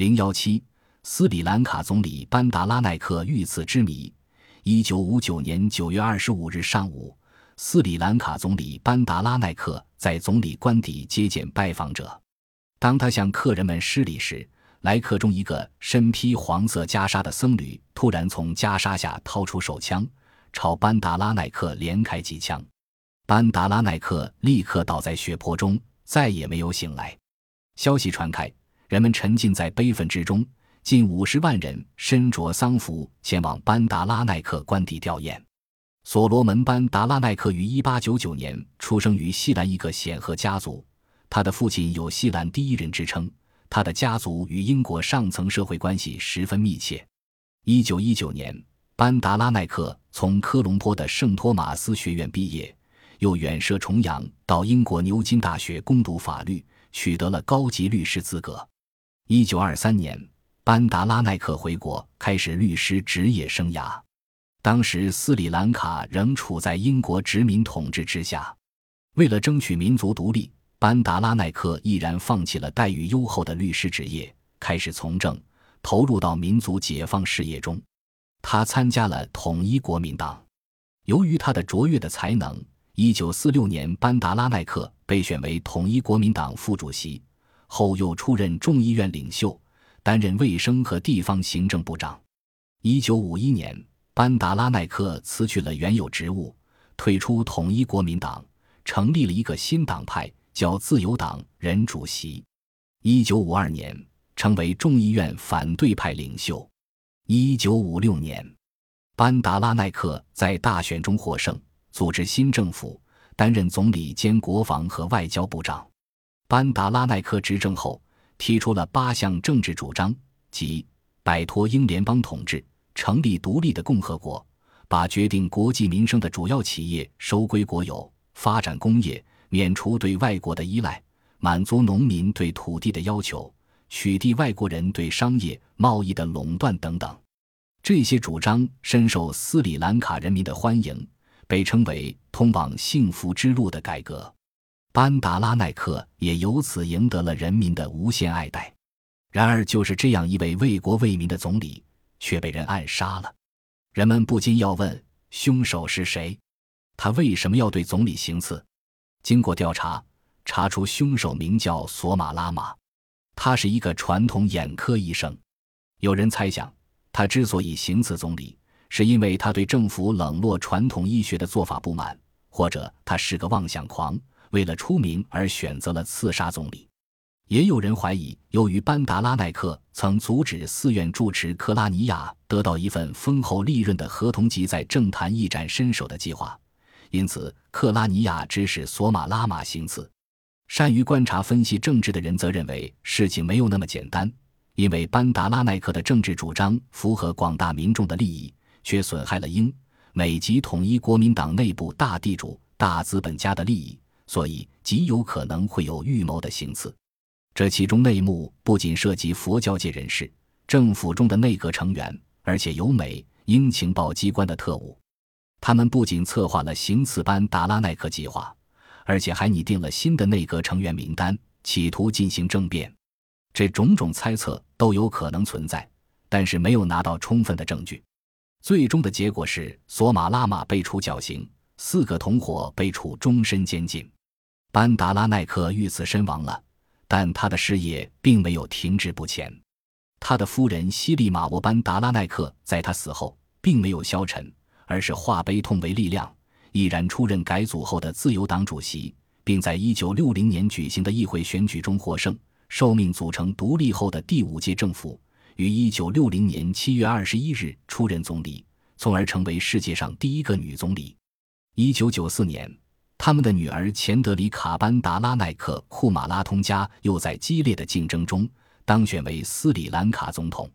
零幺七，斯里兰卡总理班达拉奈克遇刺之谜。一九五九年九月二十五日上午，斯里兰卡总理班达拉奈克在总理官邸接见拜访者。当他向客人们施礼时，来客中一个身披黄色袈裟的僧侣突然从袈裟下掏出手枪，朝班达拉奈克连开几枪。班达拉奈克立刻倒在血泊中，再也没有醒来。消息传开。人们沉浸在悲愤之中，近五十万人身着丧服前往班达拉奈克官邸吊唁。所罗门·班达拉奈克于1899年出生于西兰一个显赫家族，他的父亲有“西兰第一人”之称，他的家族与英国上层社会关系十分密切。1919年，班达拉奈克从科隆坡的圣托马斯学院毕业，又远涉重洋到英国牛津大学攻读法律，取得了高级律师资格。一九二三年，班达拉奈克回国，开始律师职业生涯。当时斯里兰卡仍处在英国殖民统治之下。为了争取民族独立，班达拉奈克毅然放弃了待遇优厚的律师职业，开始从政，投入到民族解放事业中。他参加了统一国民党。由于他的卓越的才能，一九四六年，班达拉奈克被选为统一国民党副主席。后又出任众议院领袖，担任卫生和地方行政部长。一九五一年，班达拉奈克辞去了原有职务，退出统一国民党，成立了一个新党派，叫自由党，任主席。一九五二年，成为众议院反对派领袖。一九五六年，班达拉奈克在大选中获胜，组织新政府，担任总理兼国防和外交部长。班达拉奈克执政后，提出了八项政治主张，即摆脱英联邦统治，成立独立的共和国，把决定国计民生的主要企业收归国有，发展工业，免除对外国的依赖，满足农民对土地的要求，取缔外国人对商业贸易的垄断等等。这些主张深受斯里兰卡人民的欢迎，被称为通往幸福之路的改革。班达拉奈克也由此赢得了人民的无限爱戴。然而，就是这样一位为国为民的总理，却被人暗杀了。人们不禁要问：凶手是谁？他为什么要对总理行刺？经过调查，查出凶手名叫索马拉玛，他是一个传统眼科医生。有人猜想，他之所以行刺总理，是因为他对政府冷落传统医学的做法不满，或者他是个妄想狂。为了出名而选择了刺杀总理，也有人怀疑，由于班达拉奈克曾阻止寺院住持克拉尼亚得到一份丰厚利润的合同及在政坛一展身手的计划，因此克拉尼亚指使索马拉玛行刺。善于观察分析政治的人则认为，事情没有那么简单，因为班达拉奈克的政治主张符合广大民众的利益，却损害了英美及统一国民党内部大地主、大资本家的利益。所以极有可能会有预谋的行刺，这其中内幕不仅涉及佛教界人士、政府中的内阁成员，而且有美英情报机关的特务。他们不仅策划了行刺班达拉奈克计划，而且还拟定了新的内阁成员名单，企图进行政变。这种种猜测都有可能存在，但是没有拿到充分的证据。最终的结果是，索马拉玛被处绞刑，四个同伙被处终身监禁。班达拉奈克遇刺身亡了，但他的事业并没有停滞不前。他的夫人西利马沃班达拉奈克在他死后并没有消沉，而是化悲痛为力量，毅然出任改组后的自由党主席，并在1960年举行的议会选举中获胜，受命组成独立后的第五届政府，于1960年7月21日出任总理，从而成为世界上第一个女总理。1994年。他们的女儿钱德里卡·班达拉奈克·库马拉通加又在激烈的竞争中当选为斯里兰卡总统。